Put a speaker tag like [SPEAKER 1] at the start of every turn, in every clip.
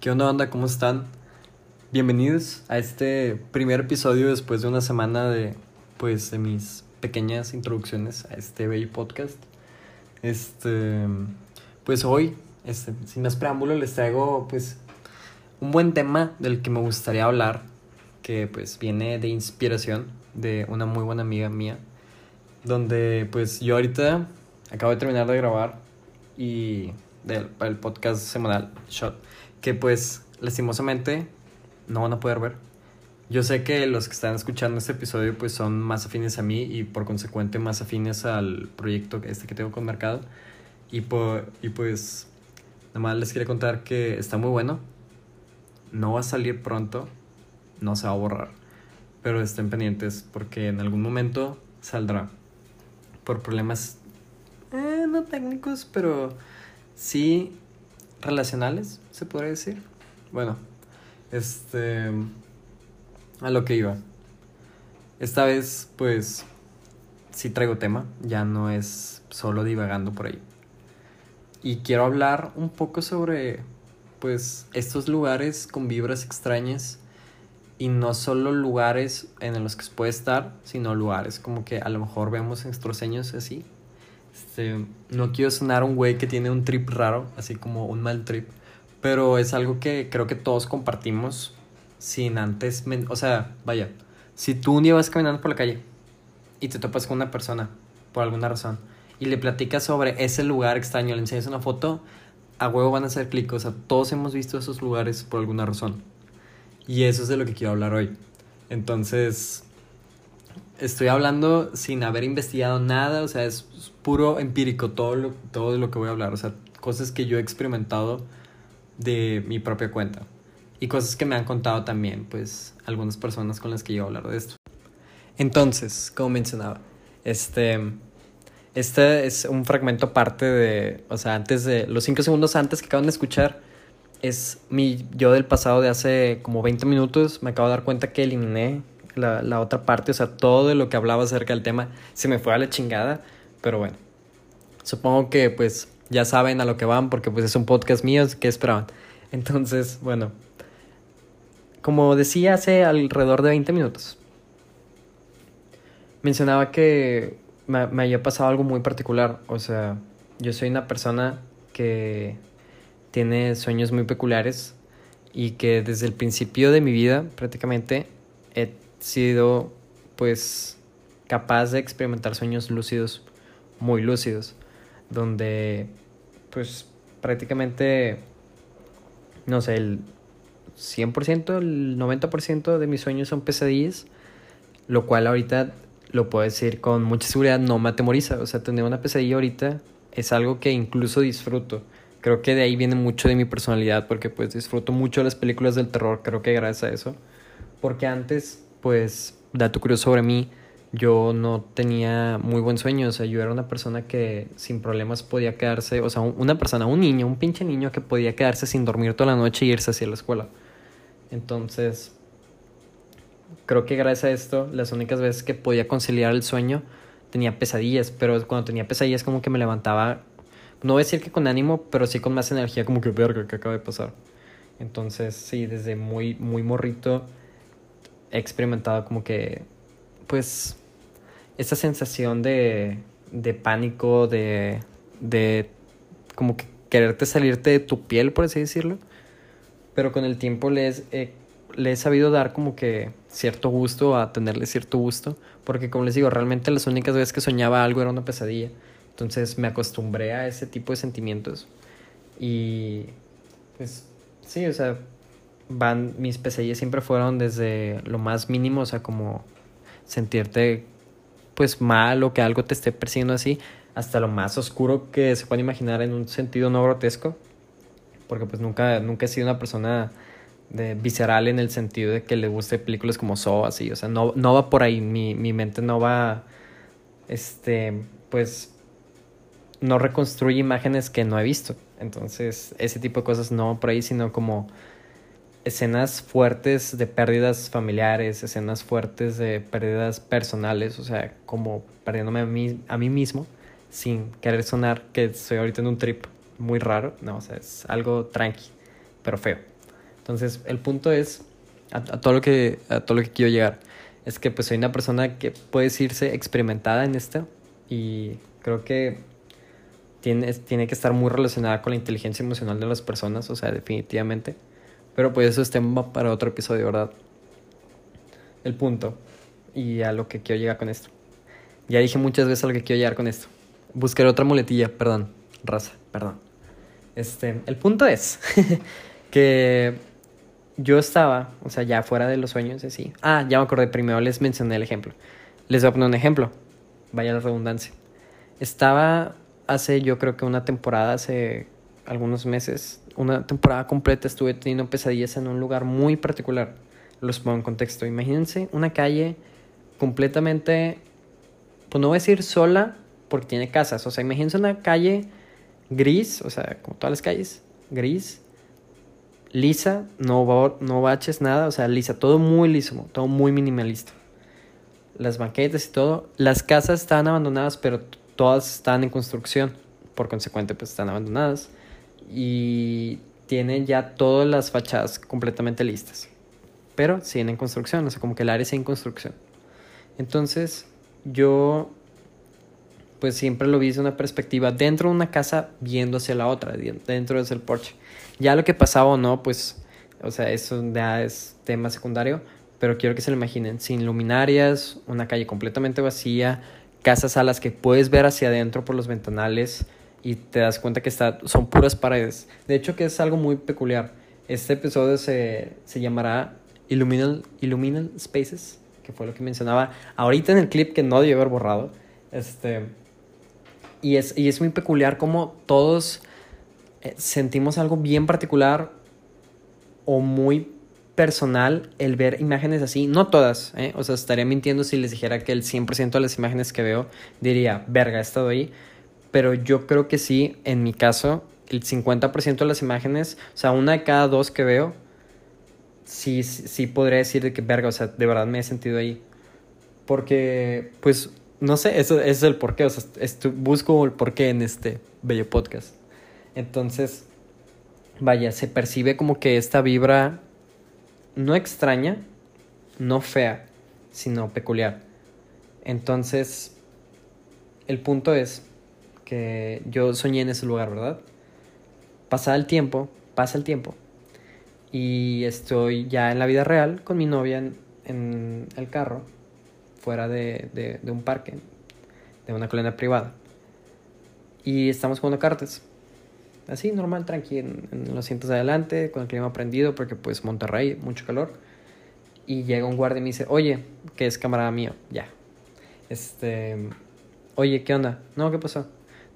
[SPEAKER 1] ¿Qué onda, onda? ¿Cómo están? Bienvenidos a este primer episodio después de una semana de, pues, de mis pequeñas introducciones a este bello podcast. Este, pues hoy, este, sin más preámbulo, les traigo, pues, un buen tema del que me gustaría hablar, que, pues, viene de inspiración de una muy buena amiga mía, donde, pues, yo ahorita acabo de terminar de grabar y del el podcast semanal Shot, que pues lastimosamente no van a poder ver. Yo sé que los que están escuchando este episodio pues son más afines a mí y por consecuente más afines al proyecto este que tengo con Mercado. Y, y pues nada más les quiero contar que está muy bueno. No va a salir pronto, no se va a borrar. Pero estén pendientes porque en algún momento saldrá. Por problemas eh, no técnicos, pero sí relacionales, se podría decir. Bueno, este. A lo que iba. Esta vez, pues. Sí traigo tema, ya no es solo divagando por ahí. Y quiero hablar un poco sobre. Pues estos lugares con vibras extrañas. Y no solo lugares en los que se puede estar, sino lugares como que a lo mejor vemos nuestros sueños así, este, no quiero sonar un güey que tiene un trip raro, así como un mal trip, pero es algo que creo que todos compartimos sin antes, o sea, vaya, si tú un día vas caminando por la calle y te topas con una persona por alguna razón y le platicas sobre ese lugar extraño, le enseñas una foto, a huevo van a hacer clic, o sea, todos hemos visto esos lugares por alguna razón. Y eso es de lo que quiero hablar hoy. Entonces, estoy hablando sin haber investigado nada, o sea, es puro empírico todo lo, todo lo que voy a hablar, o sea, cosas que yo he experimentado de mi propia cuenta. Y cosas que me han contado también, pues, algunas personas con las que yo voy a hablar de esto. Entonces, como mencionaba, este, este es un fragmento parte de, o sea, antes de, los cinco segundos antes que acaban de escuchar, es mi yo del pasado de hace como 20 minutos, me acabo de dar cuenta que eliminé la, la otra parte, o sea, todo lo que hablaba acerca del tema se me fue a la chingada, pero bueno, supongo que pues ya saben a lo que van porque pues es un podcast mío, ¿qué esperaban? Entonces, bueno, como decía hace alrededor de 20 minutos, mencionaba que me, me había pasado algo muy particular, o sea, yo soy una persona que tiene sueños muy peculiares y que desde el principio de mi vida prácticamente he sido pues capaz de experimentar sueños lúcidos, muy lúcidos, donde pues prácticamente, no sé, el 100%, el 90% de mis sueños son pesadillas, lo cual ahorita lo puedo decir con mucha seguridad, no me atemoriza, o sea, tener una pesadilla ahorita es algo que incluso disfruto. Creo que de ahí viene mucho de mi personalidad, porque pues disfruto mucho las películas del terror, creo que gracias a eso. Porque antes pues, dato curioso sobre mí, yo no tenía muy buen sueño, o sea, yo era una persona que sin problemas podía quedarse, o sea, una persona, un niño, un pinche niño que podía quedarse sin dormir toda la noche y irse hacia la escuela. Entonces, creo que gracias a esto, las únicas veces que podía conciliar el sueño, tenía pesadillas, pero cuando tenía pesadillas como que me levantaba, no voy a decir que con ánimo, pero sí con más energía, como que verga, que acaba de pasar. Entonces, sí, desde muy, muy morrito he experimentado como que, pues, esa sensación de, de pánico, de, de como que quererte salirte de tu piel, por así decirlo. Pero con el tiempo le, le he sabido dar como que cierto gusto a tenerle cierto gusto. Porque como les digo, realmente las únicas veces que soñaba algo era una pesadilla. Entonces me acostumbré a ese tipo de sentimientos. Y pues sí, o sea, van, mis pesadillas siempre fueron desde lo más mínimo, o sea, como sentirte pues mal o que algo te esté persiguiendo así, hasta lo más oscuro que se puede imaginar en un sentido no grotesco, porque pues nunca, nunca he sido una persona de, visceral en el sentido de que le guste películas como So, así, o sea, no, no va por ahí, mi, mi mente no va, este, pues, no reconstruye imágenes que no he visto, entonces ese tipo de cosas no va por ahí, sino como escenas fuertes de pérdidas familiares, escenas fuertes de pérdidas personales, o sea, como perdiéndome a mí, a mí mismo, sin querer sonar que estoy ahorita en un trip muy raro, no, o sea, es algo tranqui, pero feo. Entonces, el punto es, a, todo, lo que, a todo lo que quiero llegar, es que pues soy una persona que puede decirse experimentada en esto y creo que tiene, tiene que estar muy relacionada con la inteligencia emocional de las personas, o sea, definitivamente. Pero pues eso es tema para otro episodio, ¿verdad? El punto y a lo que quiero llegar con esto. Ya dije muchas veces a lo que quiero llegar con esto. Buscaré otra muletilla, perdón, raza, perdón. Este, el punto es que yo estaba, o sea, ya fuera de los sueños, así. Ah, ya me acordé, primero les mencioné el ejemplo. Les voy a poner un ejemplo, vaya la redundancia. Estaba hace, yo creo que una temporada, hace algunos meses, una temporada completa estuve teniendo pesadillas en un lugar muy particular. Los pongo en contexto. Imagínense una calle completamente, pues no voy a decir sola, porque tiene casas. O sea, imagínense una calle gris, o sea, como todas las calles, gris, lisa, no, no baches nada, o sea, lisa, todo muy liso, todo muy minimalista. Las banquetas y todo, las casas están abandonadas, pero todas están en construcción, por consecuente, pues están abandonadas. Y tienen ya todas las fachadas completamente listas, pero siguen en construcción, o sea, como que el área sigue en construcción. Entonces, yo pues siempre lo vi desde una perspectiva dentro de una casa viendo hacia la otra, dentro del porche. Ya lo que pasaba o no, pues, o sea, eso ya es tema secundario, pero quiero que se lo imaginen, sin luminarias, una calle completamente vacía, casas a las que puedes ver hacia adentro por los ventanales y te das cuenta que está, son puras paredes. De hecho, que es algo muy peculiar. Este episodio se, se llamará Illuminal, Illuminal Spaces, que fue lo que mencionaba ahorita en el clip que no debí haber borrado. Este, y es, y es muy peculiar como todos eh, sentimos algo bien particular o muy personal el ver imágenes así. No todas, ¿eh? o sea, estaría mintiendo si les dijera que el 100% de las imágenes que veo diría, verga, he estado ahí. Pero yo creo que sí, en mi caso, el 50% de las imágenes, o sea, una de cada dos que veo, sí, sí podría decir de que, verga, o sea, de verdad me he sentido ahí. Porque, pues, no sé, eso, es el porqué, o sea, busco el porqué en este bello podcast. Entonces, vaya, se percibe como que esta vibra no extraña, no fea, sino peculiar. Entonces, el punto es que yo soñé en ese lugar, ¿verdad? Pasa el tiempo, pasa el tiempo, y estoy ya en la vida real con mi novia en el carro fuera de, un parque, de una colonia privada. Y estamos jugando cartas. Así, normal, tranqui, en, los asientos de adelante, con el clima prendido, porque pues Monterrey, mucho calor. Y llega un guardia y me dice, oye, que es camarada mío, ya. Este, oye, ¿qué onda? No, ¿qué pasó?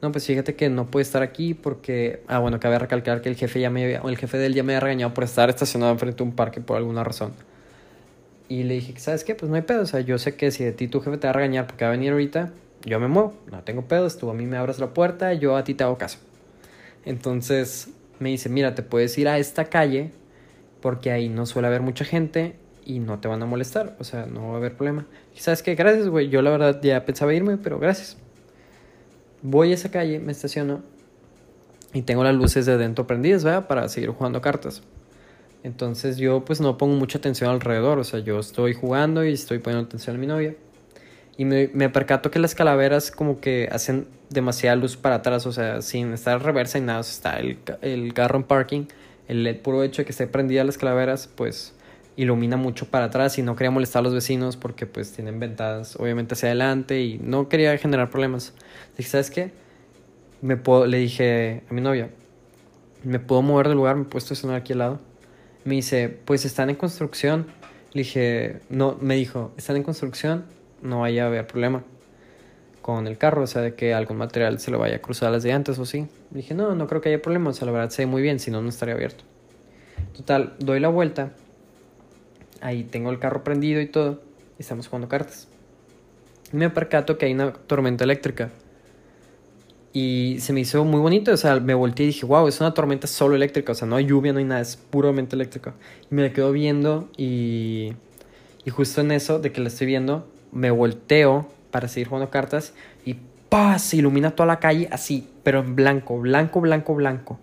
[SPEAKER 1] No, pues fíjate que no puede estar aquí porque, ah, bueno, cabe recalcar que el jefe ya me el jefe de él ya me había regañado por estar estacionado enfrente de un parque por alguna razón. Y le dije, ¿sabes qué? Pues no hay pedo. O sea, yo sé que si de ti tu jefe te va a regañar porque va a venir ahorita, yo me muevo. No tengo pedos. Tú a mí me abres la puerta, yo a ti te hago caso. Entonces me dice, mira, te puedes ir a esta calle porque ahí no suele haber mucha gente y no te van a molestar. O sea, no va a haber problema. Sabes qué, gracias, güey. Yo la verdad ya pensaba irme, pero gracias. Voy a esa calle, me estaciono y tengo las luces de dentro prendidas. Para seguir jugando cartas. Entonces yo pues no pongo mucha atención alrededor, o sea, yo estoy jugando y estoy poniendo atención a mi novia. Y me, me percato que las calaveras como que hacen demasiada luz para atrás, o sea, sin estar reversa y nada, está el, el carro en parking, el puro hecho de que esté prendida las calaveras, pues ilumina mucho para atrás y no quería molestar a los vecinos porque pues tienen ventanas obviamente hacia adelante y no quería generar problemas. Dije, ¿sabes qué? Me puedo, le dije a mi novia, ¿me puedo mover del lugar? ¿Me puedo estacionar aquí al lado? Me dice, pues están en construcción. Le dije, no, me dijo, están en construcción, no vaya a haber problema con el carro, o sea, de que algún material se lo vaya a cruzar a las antes o sí. Le dije, no, no creo que haya problema, o sea, la verdad se ve muy bien, si no, no estaría abierto. Total, doy la vuelta, ahí tengo el carro prendido y todo, y estamos jugando cartas. Me percato que hay una tormenta eléctrica y se me hizo muy bonito, o sea, me volteé y dije, wow, es una tormenta solo eléctrica, o sea, no hay lluvia, no hay nada, es puramente eléctrica. Y me la quedo viendo y, y justo en eso, de que la estoy viendo, me volteo para seguir jugando cartas y ¡pah! se ilumina toda la calle así, pero en blanco, blanco, blanco, blanco.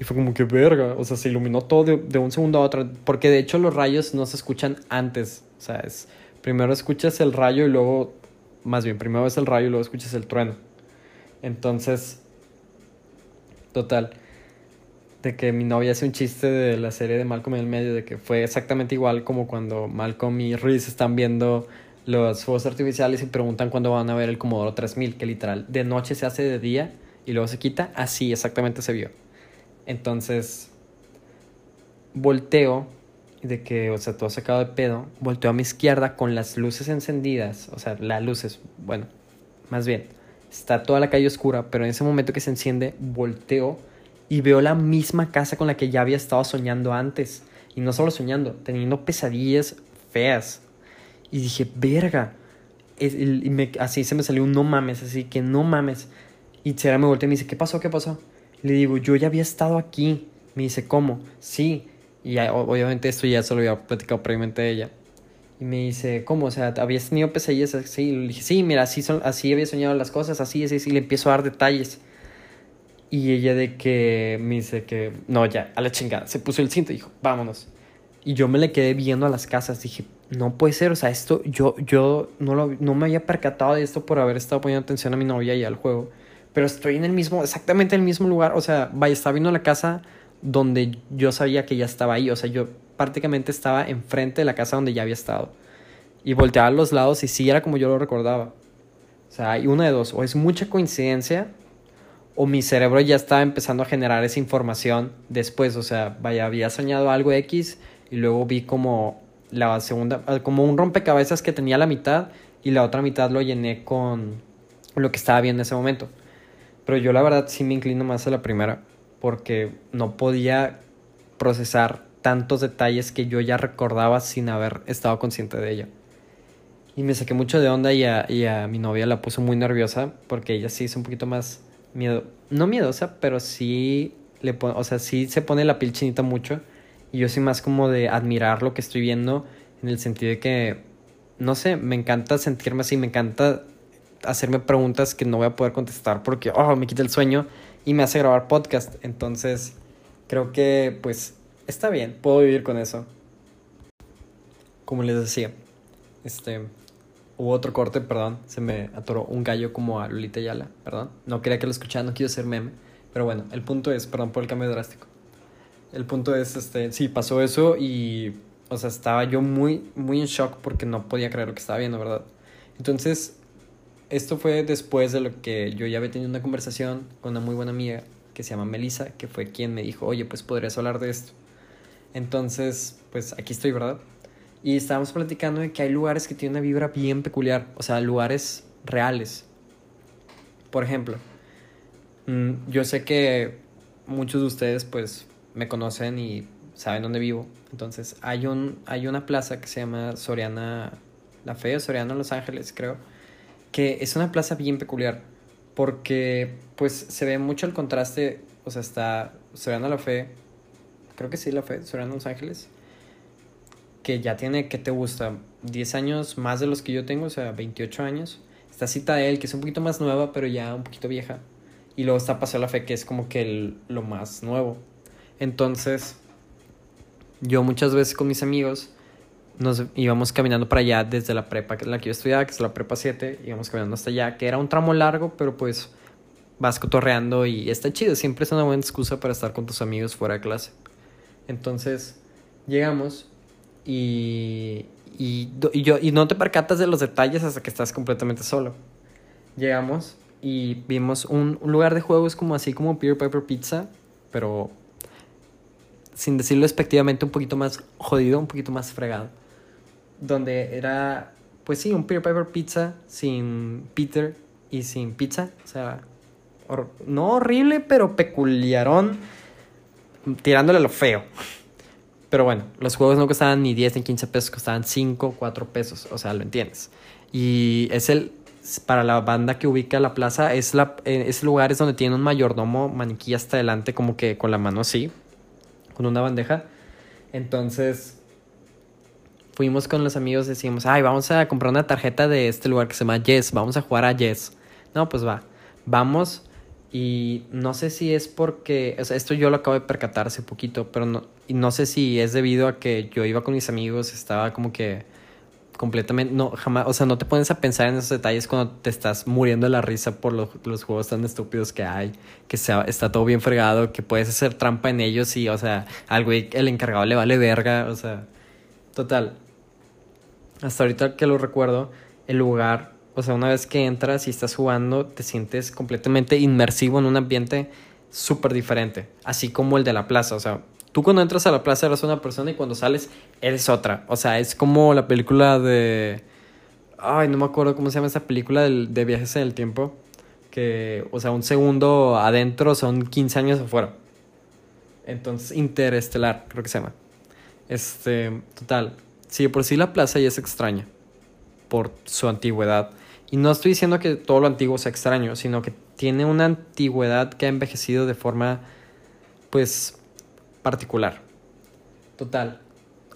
[SPEAKER 1] Y fue como que verga, o sea, se iluminó todo de, de, un segundo a otro. Porque de hecho los rayos no se escuchan antes. O sea, es, primero escuchas el rayo y luego, más bien, primero ves el rayo y luego escuchas el trueno. Entonces, total, de que mi novia hace un chiste de la serie de Malcolm en el medio, de que fue exactamente igual como cuando Malcolm y Reese están viendo los fuegos artificiales y preguntan cuándo van a ver el Commodore 3000, que literal de noche se hace de día y luego se quita, así exactamente se vio. Entonces, volteo, de que, o sea, todo sacado de pedo, volteo a mi izquierda con las luces encendidas, o sea, las luces, bueno, más bien, está toda la calle oscura, pero en ese momento que se enciende, volteo y veo la misma casa con la que ya había estado soñando antes. Y no solo soñando, teniendo pesadillas feas. Y dije, verga. Y me, así se me salió un no mames, así que no mames. Y Sera me voltea y me dice, ¿qué pasó? ¿Qué pasó? Le digo, yo ya había estado aquí. Me dice, ¿cómo? Sí. Y obviamente esto ya se lo había platicado previamente a ella. Y me dice, ¿cómo? O sea, ¿habías tenido pesadillas así? Le dije, sí, mira, así, son, así había soñado las cosas, así, así, así. Y le empiezo a dar detalles. Y ella de que me dice que, no, ya, a la chingada. Se puso el cinto y dijo, vámonos. Y yo me le quedé viendo a las casas. Dije, no puede ser, o sea, esto, yo, yo no, lo, no me había percatado de esto por haber estado poniendo atención a mi novia y al juego pero estoy en el mismo, exactamente en el mismo lugar. O sea, vaya, estaba viendo la casa donde yo sabía que ya estaba ahí. O sea, yo prácticamente estaba enfrente de la casa donde ya había estado. Y volteaba a los lados y sí era como yo lo recordaba. O sea, hay una de dos. O es mucha coincidencia o mi cerebro ya estaba empezando a generar esa información después. O sea, vaya, había soñado algo X y luego vi como la segunda, como un rompecabezas que tenía la mitad y la otra mitad lo llené con lo que estaba viendo en ese momento. Pero yo la verdad sí me inclino más a la primera porque no podía procesar tantos detalles que yo ya recordaba sin haber estado consciente de ella. Y me saqué mucho de onda y a, y a mi novia la puso muy nerviosa porque ella sí es un poquito más miedo, no miedosa, pero sí le o sea, sí se pone la piel chinita mucho y yo soy más como de admirar lo que estoy viendo en el sentido de que no sé, me encanta sentirme así, me encanta hacerme preguntas que no voy a poder contestar porque oh, me quita el sueño y me hace grabar podcast. Entonces, creo que pues está bien, puedo vivir con eso. Como les decía, este hubo otro corte, perdón, se me atoró un gallo como a Lolita Yala, perdón. No quería que lo escuchara, no quiero ser meme, pero bueno, el punto es, perdón por el cambio drástico. El punto es este, sí, pasó eso y o sea, estaba yo muy muy en shock porque no podía creer lo que estaba viendo, ¿verdad? Entonces, esto fue después de lo que yo ya había tenido una conversación con una muy buena amiga que se llama Melissa, que fue quien me dijo, oye, pues podrías hablar de esto. Entonces, pues aquí estoy, ¿verdad? Y estábamos platicando de que hay lugares que tienen una vibra bien peculiar, o sea, lugares reales. Por ejemplo, mm, yo sé que muchos de ustedes pues me conocen y saben dónde vivo. Entonces, hay, un, hay una plaza que se llama Soriana La Fe, Soriana Los Ángeles, creo que es una plaza bien peculiar porque pues se ve mucho el contraste, o sea, está Soriano La Fe, creo que sí La Fe, Soriano Los Ángeles, que ya tiene, ¿qué te gusta? 10 años más de los que yo tengo, o sea, 28 años. Está Citadel, que es un poquito más nueva, pero ya un poquito vieja. Y luego está Paseo La Fe, que es como que lo más nuevo. Entonces, yo muchas veces con mis amigos nos íbamos caminando para allá desde la prepa, que es la que yo estudiaba, que es la prepa 7, íbamos caminando hasta allá, que era un tramo largo, pero pues vas cotorreando y está chido, siempre es una buena excusa para estar con tus amigos fuera de clase. Entonces, llegamos y, y, yo, y no te percatas de los detalles hasta que estás completamente solo. Llegamos y vimos un, un lugar de juegos como así como Peter Piper Pizza, pero sin decirlo despectivamente, un poquito más jodido, un poquito más fregado donde era, pues sí, un Peter Piper pizza sin Peter y sin pizza. O sea, no horrible, pero peculiarón, tirándole lo feo. Pero bueno, los juegos no costaban ni 10 ni 15 pesos, costaban 5, 4 pesos, o sea, lo entiendes. Y es el, para la banda que ubica la plaza, es la, eh, ese lugar es donde tiene un mayordomo maniquí hasta adelante, como que con la mano así, con una bandeja. Entonces, fuimos con los amigos, decimos, ay, vamos a comprar una tarjeta de este lugar que se llama Yes, vamos a jugar a Yes. No, pues va, vamos Y no sé si es porque, o sea, esto yo lo acabo de percatar hace poquito, pero no, y no sé si es debido a que yo iba con mis amigos, estaba como que completamente, no, jamás, o sea, no te pones a pensar en esos detalles cuando te estás muriendo de la risa por los juegos tan estúpidos que hay, que sea, está todo bien fregado, que puedes hacer trampa en ellos y, o sea, al güey, el encargado le vale verga, o sea, total. Hasta ahorita que lo recuerdo, el lugar o sea, una vez que entras y estás jugando, te sientes completamente inmersivo en un ambiente súper diferente, así como el de la plaza. O sea, tú cuando entras a la plaza eres una persona y cuando sales eres otra. O sea, es como la película de... Ay, no me acuerdo cómo se llama esa película de, de viajes en el tiempo. Que, o sea, un segundo adentro son 15 años afuera. Entonces, interestelar, creo que se llama. Este, total. Sí, por sí la plaza ya es extraña. Por su antigüedad. Y no estoy diciendo que todo lo antiguo sea extraño, sino que tiene una antigüedad que ha envejecido de forma, pues, particular. Total.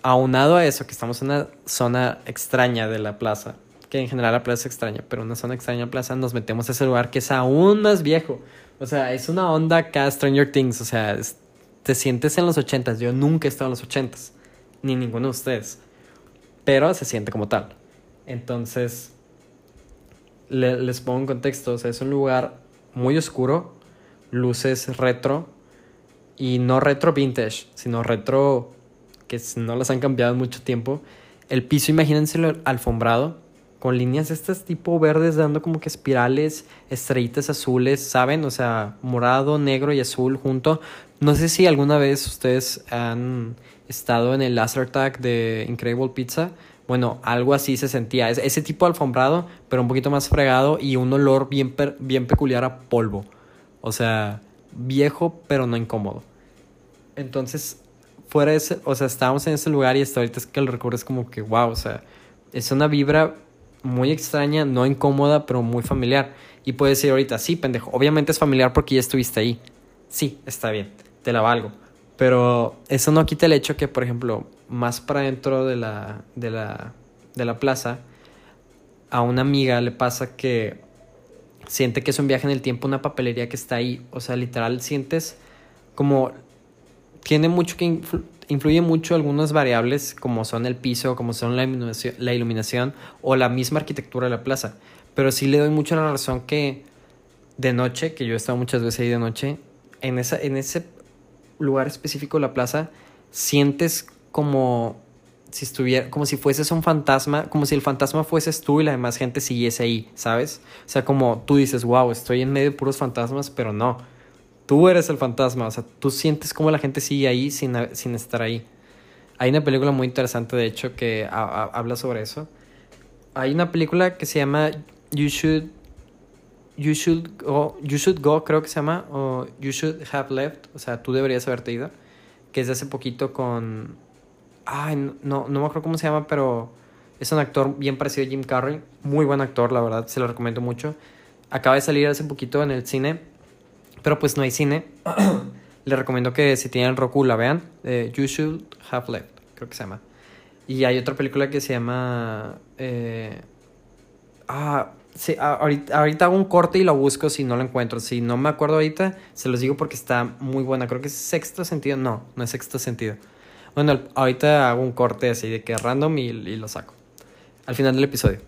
[SPEAKER 1] Aunado a eso, que estamos en una zona extraña de la plaza, que en general la plaza es extraña, pero una zona extraña de la plaza, nos metemos a ese lugar que es aún más viejo. O sea, es una onda acá Stranger Things, o sea, te sientes en los ochentas. Yo nunca he estado en los ochentas, ni ninguno de ustedes, pero se siente como tal. Entonces, les pongo en contexto, es un lugar muy oscuro, luces retro y no retro vintage, sino retro que no las han cambiado en mucho tiempo. El piso, imagínense alfombrado, con líneas estas tipo verdes dando como que espirales, estrellitas azules, ¿saben? O sea, morado, negro y azul junto. No sé si alguna vez ustedes han estado en el laser tag de Incredible Pizza bueno, algo así se sentía. ese tipo alfombrado, pero un poquito más fregado y un olor bien, bien peculiar a polvo. O sea, viejo, pero no incómodo. Entonces, fuera ese, o sea, estábamos en ese lugar y hasta ahorita es que lo recuerdo es como que, wow, o sea, es una vibra muy extraña, no incómoda, pero muy familiar. Y puedes decir ahorita, sí, pendejo, obviamente es familiar porque ya estuviste ahí. Sí, está bien, te la valgo. Pero eso no quita el hecho que, por ejemplo, más para dentro de la, de la, de la plaza, a una amiga le pasa que siente que es un viaje en el tiempo, una papelería que está ahí. O sea, literal, sientes como. Tiene mucho que. Influye mucho algunas variables, como son el piso, como son la iluminación, o la misma arquitectura de la plaza. Pero sí le doy mucho la razón que de noche, que yo he estado muchas veces ahí de noche, en, esa, en ese lugar específico de la plaza, sientes como si estuviera, como si fueses un fantasma, como si el fantasma fueses tú y la demás gente siguiese ahí, ¿sabes? O sea, como tú dices, wow, estoy en medio de puros fantasmas, pero no. Tú eres el fantasma, o sea, tú sientes como la gente sigue ahí sin, sin estar ahí. Hay una película muy interesante, de hecho, que habla sobre eso. Hay una película que se llama You Should You Should Go, You Should Go creo que se llama, o You Should Have Left, o sea, tú deberías haberte ido, que es de hace poquito con Ay, no, no me acuerdo cómo se llama, pero es un actor bien parecido a Jim Carrey. Muy buen actor, la verdad, se lo recomiendo mucho. Acaba de salir hace poquito en el cine, pero pues no hay cine. Le recomiendo que si tienen Roku la vean. you Should Have Left, creo que se llama. Y hay otra película que se llama... Eh, ah, sí, ahorita, ahorita, hago un corte y lo busco si no lo encuentro. Si no me acuerdo ahorita, se los digo porque está muy buena. Creo que es sexto sentido. No, no es sexto sentido. Bueno, ahorita hago un corte así de que random y, y lo saco. Al final del episodio.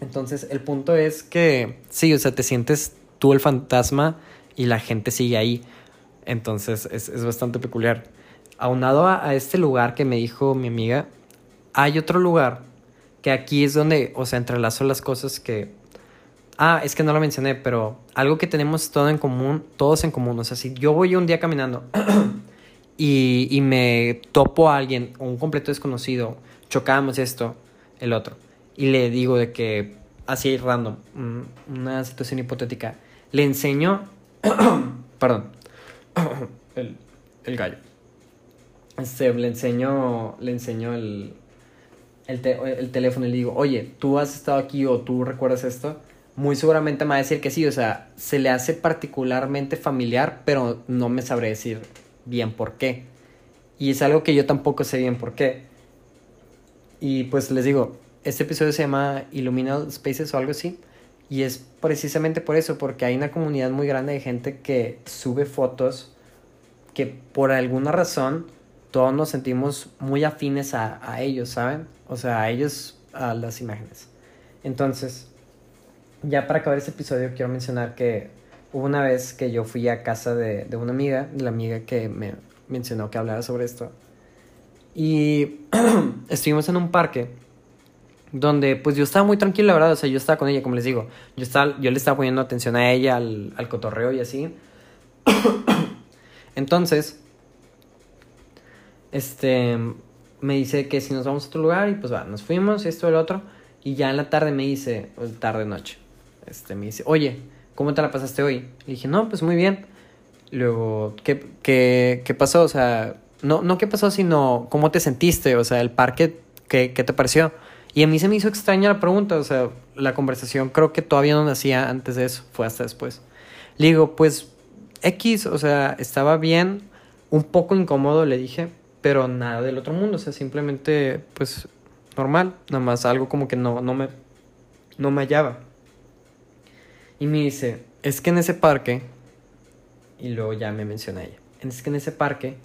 [SPEAKER 1] Entonces, el punto es que sí, o sea, te sientes tú el fantasma y la gente sigue ahí. Entonces, es, es bastante peculiar. Aunado a, a, este lugar que me dijo mi amiga, hay otro lugar que aquí es donde, o sea, entrelazo las cosas que. Ah, es que no lo mencioné, pero algo que tenemos todo en común, todos en común. O sea, si yo voy un día caminando y, y me topo a alguien, un completo desconocido, chocamos esto, el otro, y le digo de que, así random, mm, una situación hipotética, le enseño, perdón, el, el gallo, este, le enseño, le enseño el, el, el, teléfono y le digo, oye, tú has estado aquí o tú recuerdas esto, muy seguramente me va a decir que sí, o sea, se le hace particularmente familiar, pero no me sabré decir bien por qué. Y es algo que yo tampoco sé bien por qué. Y pues les digo, este episodio se llama Illuminal Spaces o algo así.
[SPEAKER 2] Y es precisamente por eso, porque hay una comunidad muy grande de gente que sube fotos que por alguna razón todos nos sentimos muy afines a, a ellos, ¿saben? O sea, a ellos, a las imágenes. Entonces, ya para acabar este episodio quiero mencionar que hubo una vez que yo fui a casa de, de una amiga, la amiga que me mencionó que hablara sobre esto. Y estuvimos en un parque donde pues yo estaba muy tranquilo, la verdad, o sea, yo estaba con ella, como les digo, yo, estaba, yo le estaba poniendo atención a ella, al, al cotorreo y así. Entonces, este, me dice que si nos vamos a otro lugar y pues va, nos fuimos, esto, el otro, y ya en la tarde me dice, tarde, noche, este, me dice, oye, ¿cómo te la pasaste hoy? Y dije, no, pues muy bien. Luego, ¿qué, qué, qué pasó? O sea, no, no qué pasó, sino cómo te sentiste, o sea, el parque, ¿qué, qué te pareció? Y a mí se me hizo extraña la pregunta, o sea, la conversación creo que todavía no nacía antes de eso, fue hasta después. Le digo, pues X, o sea, estaba bien, un poco incómodo, le dije, pero nada del otro mundo, o sea, simplemente, pues, normal, nada más algo como que no, no me, no me hallaba. Y me dice, es que en ese parque, y luego ya me menciona ella, es que en ese parque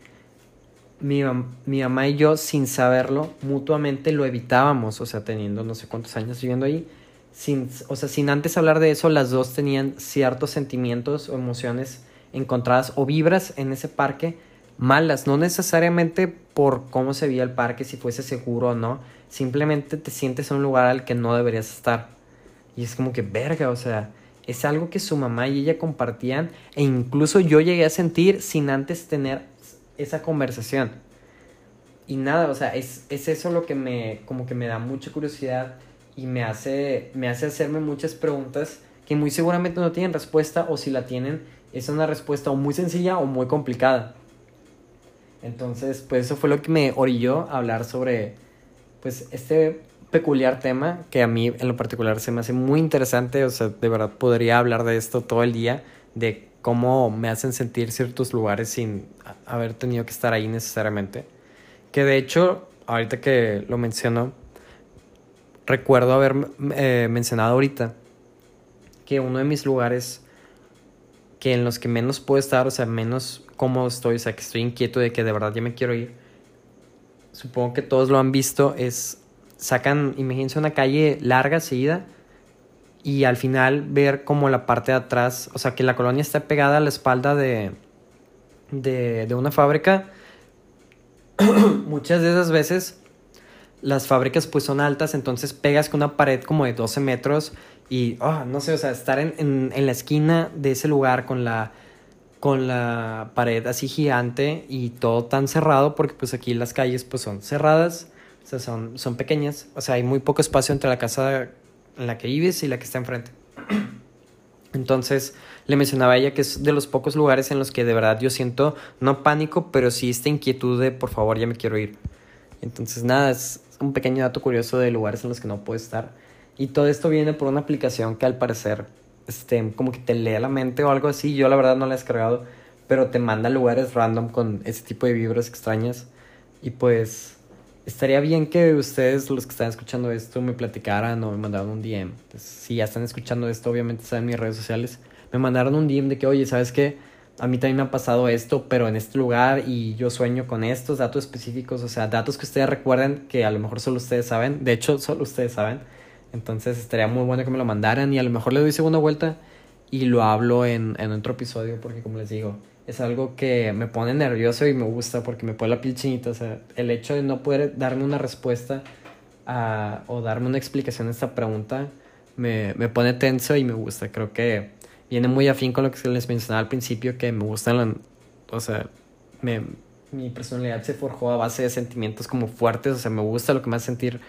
[SPEAKER 2] mi, mi, mamá y yo, sin saberlo, mutuamente lo evitábamos, o sea, teniendo no sé cuántos años viviendo ahí, sin, o sea, sin antes hablar de eso, las dos tenían ciertos sentimientos o emociones encontradas o vibras en ese parque malas, no necesariamente por cómo se veía el parque, si fuese seguro o no, simplemente te sientes en un lugar al que no deberías estar. Y es como que verga, o sea, es algo que su mamá y ella compartían e incluso yo llegué a sentir sin antes tener esa conversación. Y nada, o sea, es, es eso lo que me, como que me da mucha curiosidad y me hace, me hace hacerme muchas preguntas que muy seguramente no tienen respuesta o si la tienen es una respuesta o muy sencilla o muy complicada. Entonces, pues eso fue lo que me orilló a hablar sobre pues este peculiar tema que a mí en lo particular se me hace muy interesante, o sea, de verdad podría hablar de esto todo el día, de cómo me hacen sentir ciertos lugares sin haber tenido que estar ahí necesariamente. Que de hecho, ahorita que lo menciono, recuerdo haber eh, mencionado ahorita que uno de mis lugares que en los que menos puedo estar, o sea, menos cómodo estoy, o sea, que estoy inquieto de que de verdad ya me quiero ir. Supongo que todos lo han visto, es sacan, imagínense una calle larga, seguida, y al final ver como la parte de atrás, o sea, que la colonia está pegada a la espalda de, de, una fábrica. Muchas de esas veces las fábricas pues son altas, entonces pegas con una pared como de 12 metros y, oh, no sé, o sea, estar en, en, en, la esquina de ese lugar con la, con la pared así gigante y todo tan cerrado, porque pues aquí las calles pues son cerradas, o sea, son, son pequeñas, o sea, hay muy poco espacio entre la casa la que vives y la que está enfrente. Entonces le mencionaba a ella que es de los pocos lugares en los que de verdad yo siento no pánico, pero sí esta inquietud de por favor ya me quiero ir. Entonces nada, es un pequeño dato curioso de lugares en los que no puedo estar. Y todo esto viene por una aplicación que al parecer este, como que te lee la mente o algo así. Yo la verdad no la he descargado, pero te manda lugares random con ese tipo de vibras extrañas. Y pues estaría bien que ustedes, los que están escuchando esto, me platicaran o me mandaran un DM. Si ya están escuchando esto, obviamente están en mis redes sociales. Me mandaron un DM de que, oye, ¿sabes qué? A mí también me ha pasado esto, pero en este lugar y yo sueño con estos datos específicos, o sea, datos que ustedes recuerden que a lo mejor solo ustedes saben. De hecho, solo ustedes saben. Entonces estaría muy bueno que me lo mandaran y a lo mejor le doy segunda vuelta y lo hablo en, en otro episodio porque como les digo, es algo que me pone nervioso y me gusta porque me pone la piel chinita. O sea, el hecho de no poder darme una respuesta a, o darme una explicación a esta pregunta me, me, pone tenso y me gusta. Creo que viene muy afín con lo que les mencionaba al principio, que me gustan, o sea, me, mi personalidad se forjó a base de sentimientos como fuertes, o sea, me gusta lo que me hace sentir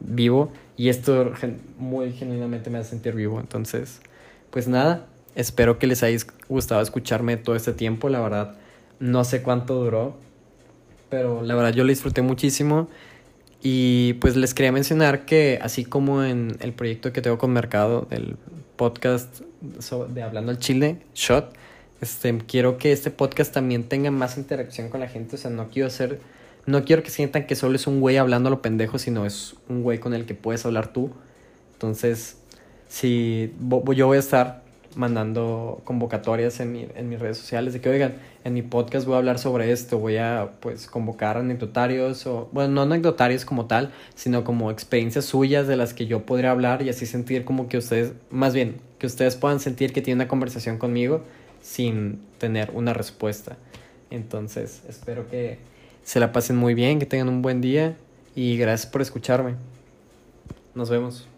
[SPEAKER 2] vivo y esto muy genuinamente me hace sentir vivo. Entonces, pues nada, Espero que les haya gustado escucharme todo este tiempo, la verdad. No sé cuánto duró, pero la verdad yo lo disfruté muchísimo. Y pues les quería mencionar que así como en el proyecto que tengo con Mercado, del podcast de Hablando al Chile, Shot, este, quiero que este podcast también tenga más interacción con la gente. O sea, no quiero hacer, no quiero que sientan que solo es un güey hablando a lo pendejo, sino es un güey con el que puedes hablar tú. Entonces, si yo voy a estar mandando convocatorias en, mi, en mis redes sociales de que, oigan, en mi podcast voy a hablar sobre esto, voy a pues convocar anecdotarios o, bueno, no anecdotarios como tal, sino como experiencias suyas de las que yo podría hablar y así sentir como que ustedes, más bien, que ustedes puedan sentir que tienen una conversación conmigo sin tener una respuesta. Entonces, espero que se la pasen muy bien, que tengan un buen día y gracias por escucharme. Nos vemos.